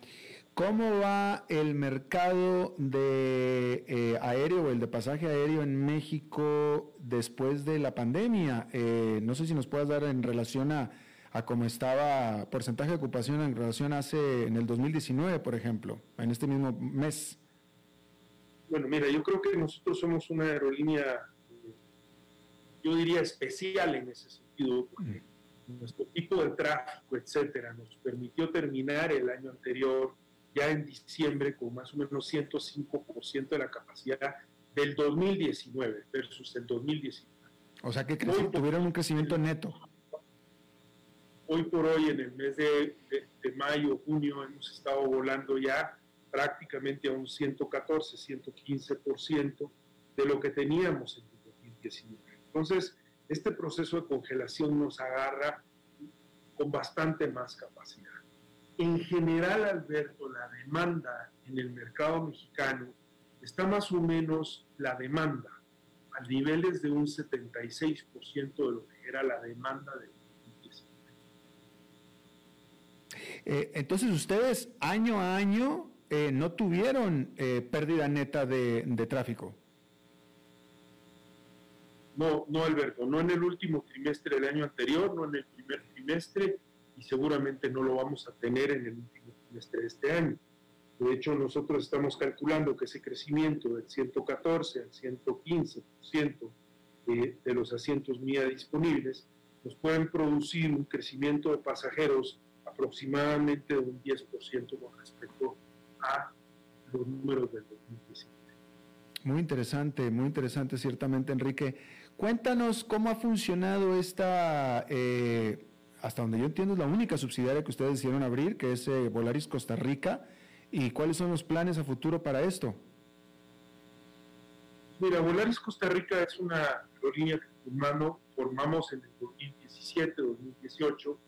¿Cómo va el mercado de eh, aéreo o el de pasaje aéreo en México después de la pandemia? Eh, no sé si nos puedas dar en relación a, a cómo estaba porcentaje de ocupación en relación hace en el 2019, por ejemplo, en este mismo mes. Bueno, mira, yo creo que nosotros somos una aerolínea, yo diría especial en ese sentido, porque nuestro tipo de tráfico, etcétera, nos permitió terminar el año anterior ya en diciembre con más o menos 105% de la capacidad del 2019 versus el 2019. O sea que tuvieron un crecimiento neto. Hoy por hoy, en el mes de, mayo, junio, hemos estado volando ya prácticamente a un 114, 115% de lo que teníamos en el 2019. Entonces, este proceso de congelación nos agarra con bastante más capacidad. En general, Alberto, la demanda en el mercado mexicano está más o menos la demanda a niveles de un 76% de lo que era la demanda de eh, entonces ustedes año a año eh, no tuvieron eh, pérdida neta de, tráfico. No, no Alberto, no en el último trimestre del año anterior, no en el primer trimestre, y seguramente no lo vamos a tener en el último trimestre de este año. De hecho, nosotros estamos calculando que ese crecimiento del 114 al 115% de, de los asientos MIA disponibles nos pueden producir un crecimiento de pasajeros aproximadamente de un 10% con respecto a los números del 2019. Muy interesante, muy interesante ciertamente, Enrique. Cuéntanos cómo ha funcionado esta eh, hasta donde yo entiendo, es la única subsidiaria que ustedes hicieron abrir, que es eh, Volaris Costa Rica. ¿Y cuáles son los planes a futuro para esto? Mira, Volaris Costa Rica es una aerolínea que formamos en el 2017, 2018.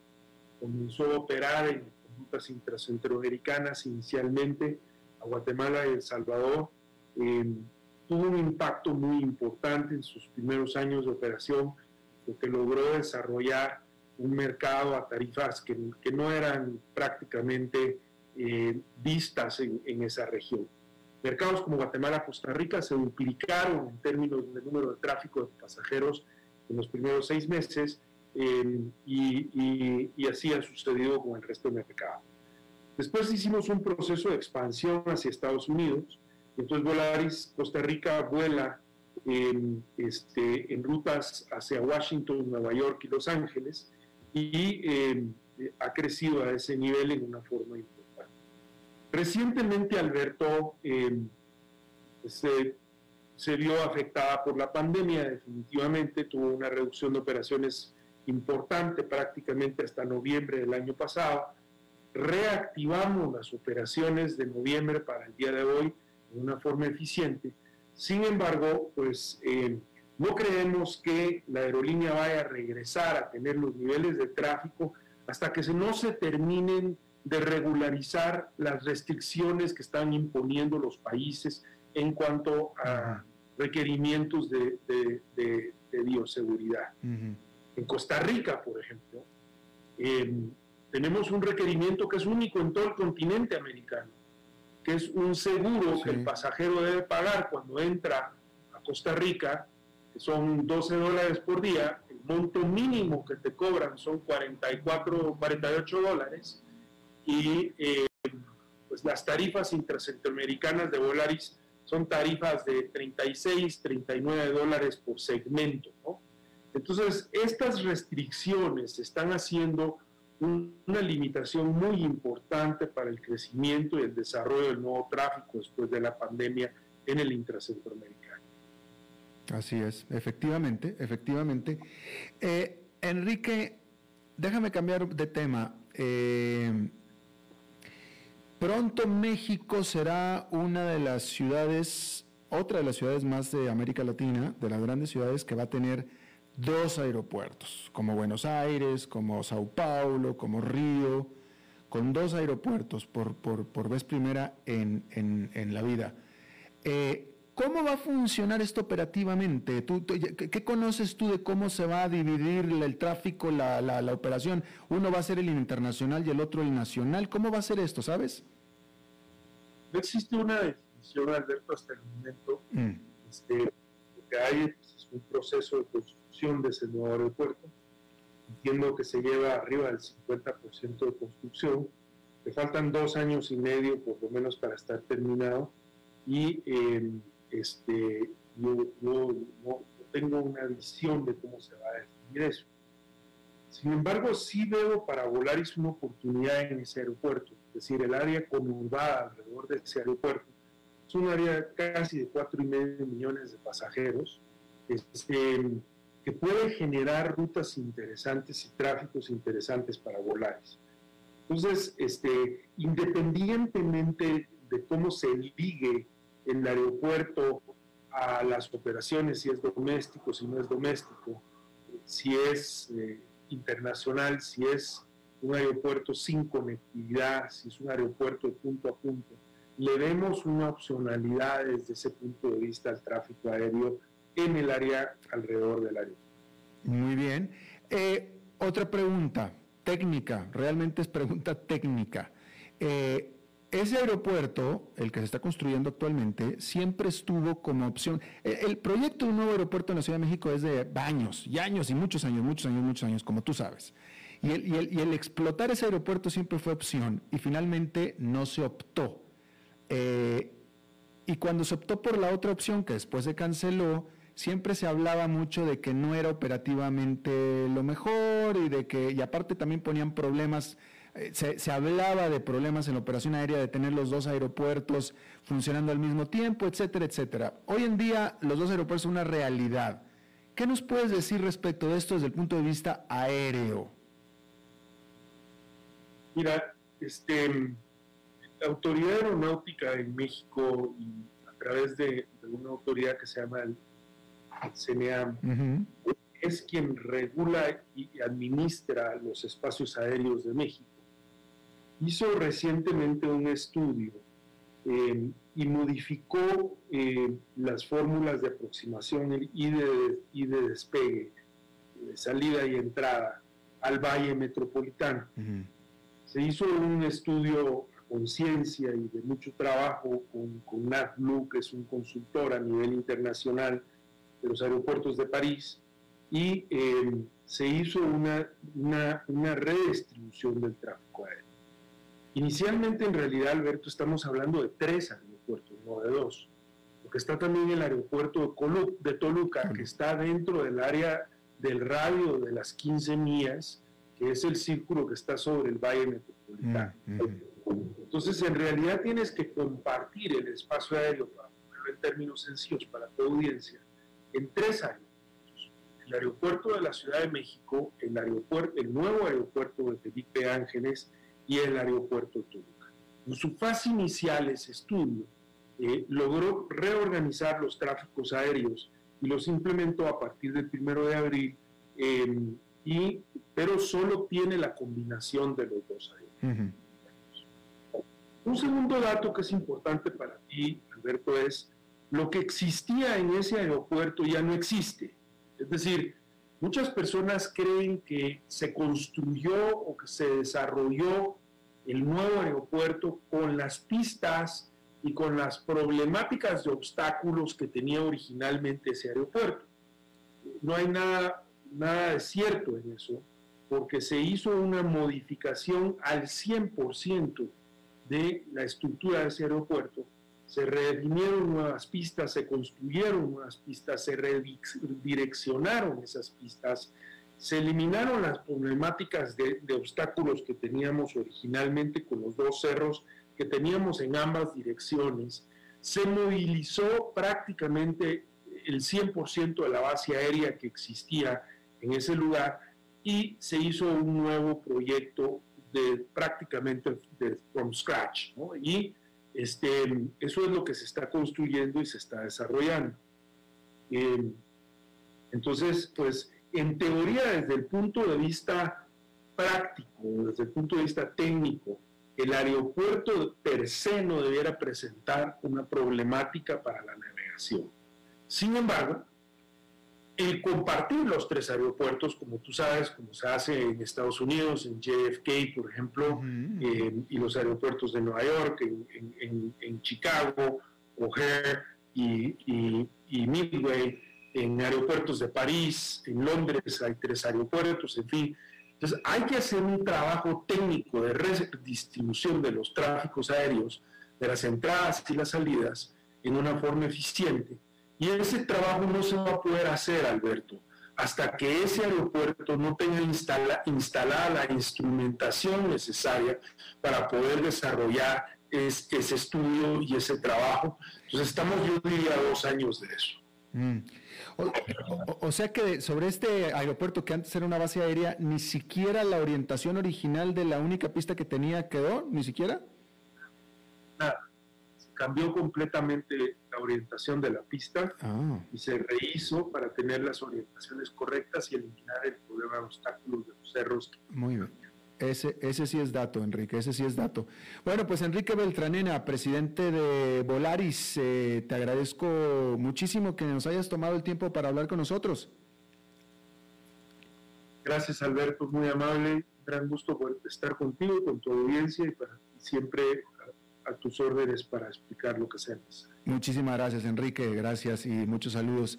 Comenzó a operar en rutas intracentroamericanas inicialmente a Guatemala y El Salvador. Eh, tuvo un impacto muy importante en sus primeros años de operación, porque logró desarrollar un mercado a tarifas que, no eran prácticamente eh, vistas en, esa región. Mercados como Guatemala, Costa Rica se duplicaron en términos de número de tráfico de pasajeros en los primeros seis meses eh, y, y, así ha sucedido con el resto del mercado. Después hicimos un proceso de expansión hacia Estados Unidos. Entonces Volaris Costa Rica vuela en, este, en rutas hacia Washington, Nueva York y Los Ángeles y eh, ha crecido a ese nivel en una forma importante. Recientemente Alberto eh, se, se vio afectada por la pandemia, definitivamente tuvo una reducción de operaciones importante prácticamente hasta noviembre del año pasado. Reactivamos las operaciones de noviembre para el día de hoy de una forma eficiente. Sin embargo, pues eh, no creemos que la aerolínea vaya a regresar a tener los niveles de tráfico hasta que no se terminen de regularizar las restricciones que están imponiendo los países en cuanto a requerimientos de, bioseguridad. En Costa Rica, por ejemplo, em, tenemos un requerimiento que es único en todo el continente americano, que es un seguro que el pasajero debe pagar cuando entra a Costa Rica que son 12 dólares por día, el monto mínimo que te cobran son 44 48 dólares. Y eh, pues las tarifas intracentroamericanas de Volaris son tarifas de 36, 39 dólares por segmento. Entonces, estas restricciones están haciendo una limitación muy importante para el crecimiento y el desarrollo del nuevo tráfico después de la pandemia en el intracentroamericano. Así es, efectivamente, efectivamente. Eh, Enrique, déjame cambiar de tema. Eh, pronto México será una de las ciudades, otra de las ciudades más de América Latina, de las grandes ciudades que va a tener dos aeropuertos, como Buenos Aires, como Sao Paulo, como Río, con dos aeropuertos por, por, vez primera en, en, la vida. Eh, ¿Cómo va a funcionar esto operativamente? qué, conoces tú de cómo se va a dividir el tráfico, la, operación? Uno va a ser el internacional y el otro el nacional. ¿Cómo va a ser esto, sabes? No existe una definición, Alberto, hasta el momento. Mm. Este, lo que hay es un proceso de construcción de ese nuevo aeropuerto. Entiendo que se lleva arriba del 50% de construcción. Le faltan dos años y medio, por lo menos, para estar terminado. Y eh, este, yo, no, tengo una visión de cómo se va a definir eso. Sin embargo, sí veo para Volaris una oportunidad en ese aeropuerto, es decir, el área conurbada alrededor de ese aeropuerto es un área casi de 4,5 millones de pasajeros, este, que puede generar rutas interesantes y tráficos interesantes para Volaris. Entonces, este, independientemente de cómo se ligue el aeropuerto a las operaciones, si es doméstico, si no es doméstico, si es eh, internacional, si es un aeropuerto sin conectividad, si es un aeropuerto de punto a punto. Le vemos una opcionalidad desde ese punto de vista al tráfico aéreo en el área alrededor del aeropuerto. Muy bien. Eh, otra pregunta técnica, realmente es pregunta (laughs) técnica. Eh, ese aeropuerto, el que se está construyendo actualmente, siempre estuvo como opción. E, el, proyecto de un nuevo aeropuerto en la Ciudad de México es de años, y años, y muchos años, muchos años, muchos años, como tú sabes. Y el, explotar ese aeropuerto siempre fue opción, y finalmente no se optó. Eh, y cuando se optó por la otra opción, que después se canceló, siempre se hablaba mucho de que no era operativamente lo mejor y de que, y aparte también ponían problemas eh, se, hablaba de problemas en la operación aérea, de tener los dos aeropuertos funcionando al mismo tiempo, etcétera, etcétera. Hoy en día los dos aeropuertos son una realidad. ¿Qué nos puedes decir respecto de esto desde el punto de vista aéreo? Mira, este, la Autoridad Aeronáutica en México, a través de, una autoridad que se llama el, CNEAM, es quien regula y administra los espacios aéreos de México. Hizo recientemente un estudio eh, y modificó eh, las fórmulas de aproximación y de, y de despegue, de salida y entrada al Valle Metropolitano. Se hizo un estudio a conciencia y de mucho trabajo con, con que es un consultor a nivel internacional de los aeropuertos de París, y eh, se hizo una, una, una redistribución del tráfico aéreo. Inicialmente, en realidad, Alberto, estamos hablando de tres aeropuertos, no de dos. Porque está también el aeropuerto de, de Toluca, que está dentro del área del radio de las 15 millas, que es el círculo que está sobre el Valle Metropolitano. Mm, mm. Entonces, en realidad tienes que compartir el espacio aéreo, para ponerlo en términos sencillos para tu audiencia, en tres aeropuertos. El aeropuerto de la Ciudad de México, el, aeropuerto, el nuevo aeropuerto de Felipe Ángeles y el aeropuerto Toluca. En su fase inicial, ese estudio eh, logró reorganizar los tráficos aéreos y los implementó a partir del primero de abril, em, y, pero solo tiene la combinación de los dos aeropuertos. Un segundo dato que es importante para ti, Alberto, es lo que existía en ese aeropuerto ya no existe. Es decir, muchas personas creen que se construyó o que se desarrolló el nuevo aeropuerto con las pistas y con las problemáticas de obstáculos que tenía originalmente ese aeropuerto. No hay nada, nada de cierto en eso, porque se hizo una modificación al 100% de la estructura de ese aeropuerto, se redefinieron nuevas pistas, se construyeron nuevas pistas, se redireccionaron esas pistas, se eliminaron las problemáticas de, de obstáculos que teníamos originalmente con los dos cerros que teníamos en ambas direcciones, se movilizó prácticamente el 100% de la base aérea que existía en ese lugar y se hizo un nuevo proyecto de prácticamente de, from scratch. Y este, eso es lo que se está construyendo y se está desarrollando. Eh, entonces, pues, en teoría, desde el punto de vista práctico, desde el punto de vista técnico, el aeropuerto per se debiera presentar una problemática para la navegación. Sin embargo, el compartir los tres aeropuertos, como tú sabes, como se hace en Estados Unidos, en JFK, por ejemplo, eh, y los aeropuertos de Nueva York, en, Chicago, O'Hare y, y, Midway, en aeropuertos de París, en Londres hay tres aeropuertos, en fin, entonces, hay que hacer un trabajo técnico de redistribución de los tráficos aéreos, de las entradas y las salidas, en una forma eficiente. Y ese trabajo no se va a poder hacer, Alberto, hasta que ese aeropuerto no tenga instalada la instrumentación necesaria para poder desarrollar ese estudio y ese trabajo. Entonces, estamos, yo diría, dos años de eso. Mm. O, sea que sobre este aeropuerto que antes era una base aérea, ni siquiera la orientación original de la única pista que tenía quedó, ni siquiera. Nada. Cambió completamente la orientación de la pista ah. y se rehizo para tener las orientaciones correctas y eliminar el problema de obstáculos de los cerros. Muy bien. Ese, ese sí es dato, Enrique, ese sí es dato. Bueno, pues Enrique Beltranena, presidente de Volaris, eh, te agradezco muchísimo que nos hayas tomado el tiempo para hablar con nosotros. Gracias, Alberto, muy amable. Gran gusto por estar contigo, con tu audiencia y para siempre tus órdenes para explicar lo que sea Muchísimas gracias, Enrique. Gracias y muchos saludos.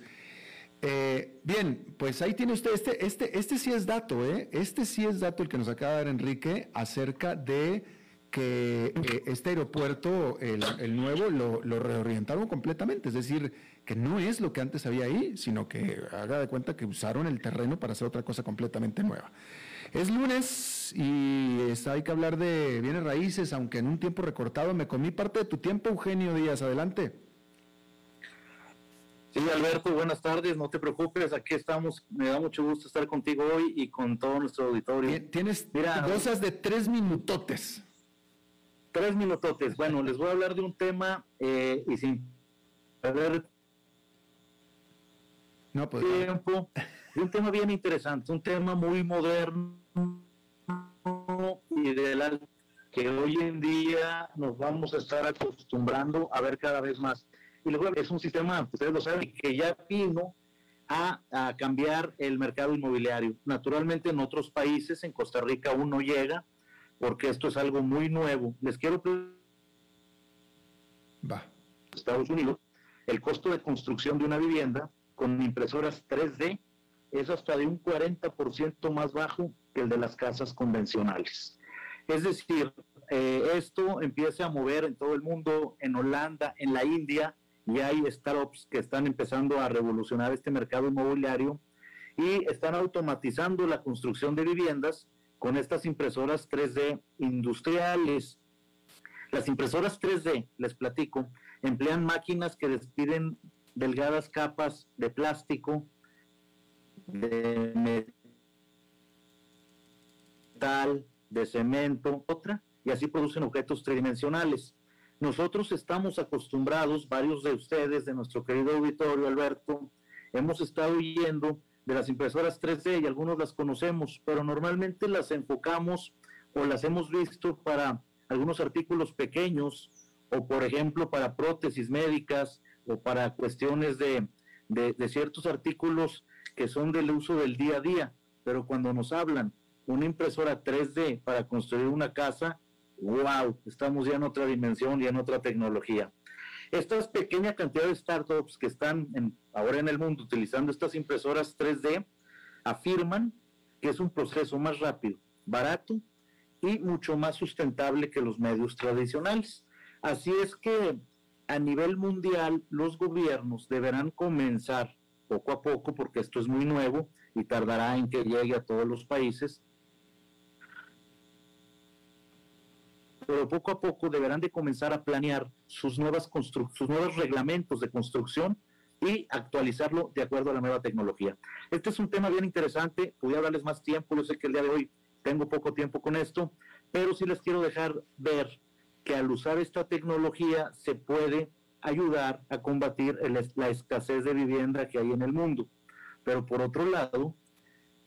Eh, bien, pues ahí tiene usted, este, este, este sí es dato, ¿eh? Este sí es dato el que nos acaba de dar Enrique acerca de que eh, este aeropuerto, el, nuevo, lo, lo, reorientaron completamente, es decir, que no es lo que antes había ahí, sino que haga de cuenta que usaron el terreno para hacer otra cosa completamente nueva. Es lunes y hay que hablar de bienes raíces, aunque en un tiempo recortado me comí parte de tu tiempo, Eugenio Díaz, adelante. Sí, Alberto, buenas tardes, no te preocupes, aquí estamos, me da mucho gusto estar contigo hoy y con todo nuestro auditorio. Tienes Mira, cosas de tres minutotes. Tres minutotes, bueno, les voy a hablar de un tema eh, y sin perder no, pues, tiempo, de un tema bien interesante, un tema muy moderno y de la que hoy en día nos vamos a estar acostumbrando a ver cada vez más y luego es un sistema, ustedes lo saben, que ya vino a, a, cambiar el mercado inmobiliario. Naturalmente en otros países, en Costa Rica aún no llega, porque esto es algo muy nuevo. Les quiero Va. Estados Unidos, el costo de construcción de una vivienda con impresoras 3D es hasta de un 40% más bajo que el de las casas convencionales. Es decir, eh, esto empieza a mover en todo el mundo, en Holanda, en la India, y hay startups que están empezando a revolucionar este mercado inmobiliario y están automatizando la construcción de viviendas con estas impresoras 3D industriales. Las impresoras 3D, les platico, emplean máquinas que despiden delgadas capas de plástico, de metal, de cemento, otra, y así producen objetos tridimensionales. Nosotros estamos acostumbrados, varios de ustedes, de nuestro querido auditorio, Alberto, hemos estado yendo de las impresoras 3D y algunos las conocemos, pero normalmente las enfocamos o las hemos visto para algunos artículos pequeños o por ejemplo para prótesis médicas o para cuestiones de, de, ciertos artículos que son del uso del día a día. Pero cuando nos hablan una impresora 3D para construir una casa, wow, estamos ya en otra dimensión y en otra tecnología. Estas pequeña cantidad de startups que están ahora en el mundo utilizando estas impresoras 3D afirman que es un proceso más rápido, barato y mucho más sustentable que los medios tradicionales. Así es que a nivel mundial los gobiernos deberán comenzar poco a poco, porque esto es muy nuevo y tardará en que llegue a todos los países, pero poco a poco deberán de comenzar a planear sus, nuevas sus nuevos reglamentos de construcción y actualizarlo de acuerdo a la nueva tecnología. Este es un tema bien interesante, voy a darles más tiempo, yo sé que el día de hoy tengo poco tiempo con esto, pero sí les quiero dejar ver que al usar esta tecnología se puede ayudar a combatir la escasez de vivienda que hay en el mundo. Pero por otro lado,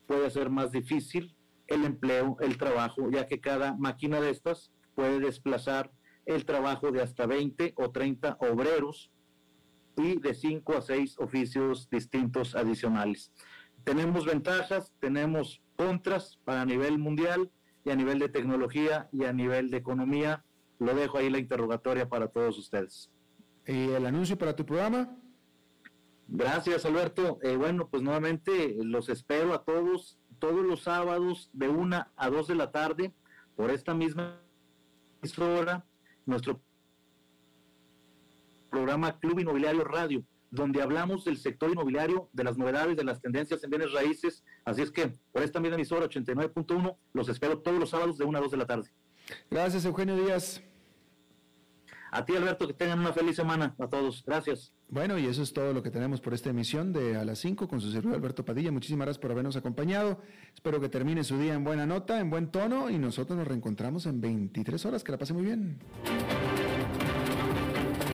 puede ser más difícil el empleo, el trabajo, ya que cada máquina de estas puede desplazar el trabajo de hasta 20 o 30 obreros y de 5 a 6 oficios distintos adicionales. Tenemos ventajas, tenemos contras para nivel mundial y a nivel de tecnología y a nivel de economía. Lo dejo ahí la interrogatoria para todos ustedes. ¿Y el anuncio para tu programa? Gracias, Alberto. Eh, bueno, pues nuevamente los espero a todos, todos los sábados de 1 a 2 de la tarde por esta misma hora, nuestro programa Club Inmobiliario Radio, donde hablamos del sector inmobiliario, de las novedades, de las tendencias en bienes raíces. Así es que por esta misma emisora 89.1 los espero todos los sábados de 1 a 2 de la tarde. Gracias, Eugenio Díaz. A ti, Alberto, que tengan una feliz semana a todos. Gracias. Bueno, y eso es todo lo que tenemos por esta emisión de A las 5 con su servidor Alberto Padilla. Muchísimas gracias por habernos acompañado. Espero que termine su día en buena nota, en buen tono y nosotros nos reencontramos en 23 horas. Que la pase muy bien.